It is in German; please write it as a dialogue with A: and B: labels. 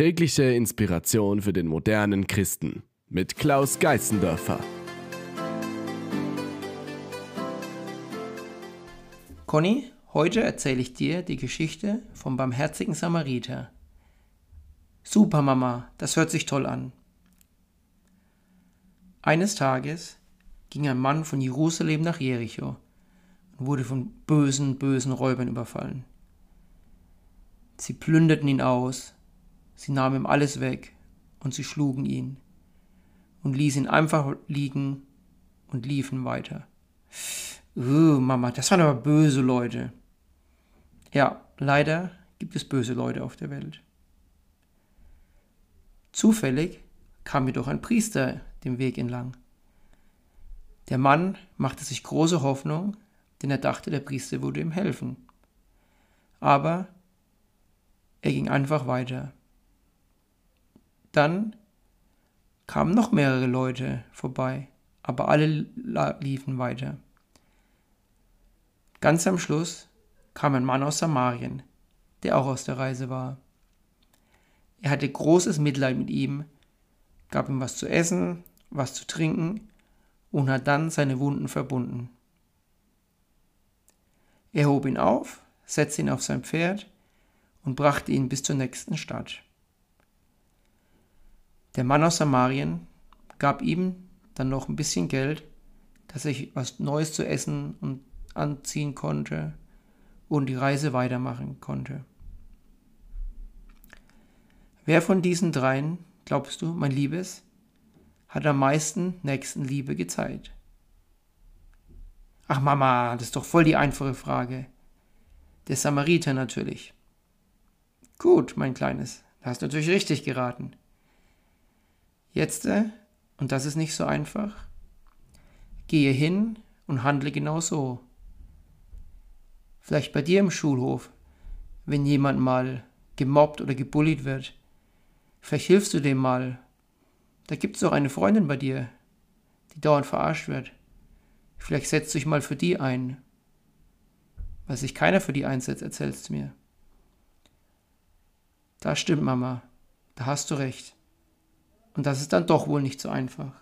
A: Tägliche Inspiration für den modernen Christen mit Klaus Geißendörfer.
B: Conny, heute erzähle ich dir die Geschichte vom barmherzigen Samariter. Super, Mama, das hört sich toll an. Eines Tages ging ein Mann von Jerusalem nach Jericho und wurde von bösen, bösen Räubern überfallen. Sie plünderten ihn aus, sie nahmen ihm alles weg und sie schlugen ihn und ließen ihn einfach liegen und liefen weiter. Uh, Mama, das waren aber böse Leute. Ja, leider gibt es böse Leute auf der Welt. Zufällig kam jedoch ein Priester den Weg entlang. Der Mann machte sich große Hoffnung, denn er dachte, der Priester würde ihm helfen. Aber er ging einfach weiter. Dann kamen noch mehrere Leute vorbei, aber alle liefen weiter. Ganz am Schluss kam ein Mann aus Samarien, der auch aus der Reise war. Er hatte großes Mitleid mit ihm, gab ihm was zu essen, was zu trinken und hat dann seine Wunden verbunden. Er hob ihn auf, setzte ihn auf sein Pferd und brachte ihn bis zur nächsten Stadt. Der Mann aus Samarien gab ihm dann noch ein bisschen Geld, dass er was Neues zu essen und anziehen konnte und die Reise weitermachen konnte. Wer von diesen dreien, glaubst du, mein Liebes, hat am meisten Nächstenliebe gezeigt? Ach Mama, das ist doch voll die einfache Frage. Der Samariter natürlich. Gut, mein Kleines, da hast du natürlich richtig geraten. Jetzt, äh, und das ist nicht so einfach, gehe hin und handle genau so. Vielleicht bei dir im Schulhof, wenn jemand mal gemobbt oder gebullied wird. Vielleicht hilfst du dem mal. Da gibt es doch eine Freundin bei dir, die dauernd verarscht wird. Vielleicht setzt du dich mal für die ein. Weil sich keiner für die einsetzt, erzählst du mir. Das stimmt, Mama. Da hast du recht. Und das ist dann doch wohl nicht so einfach.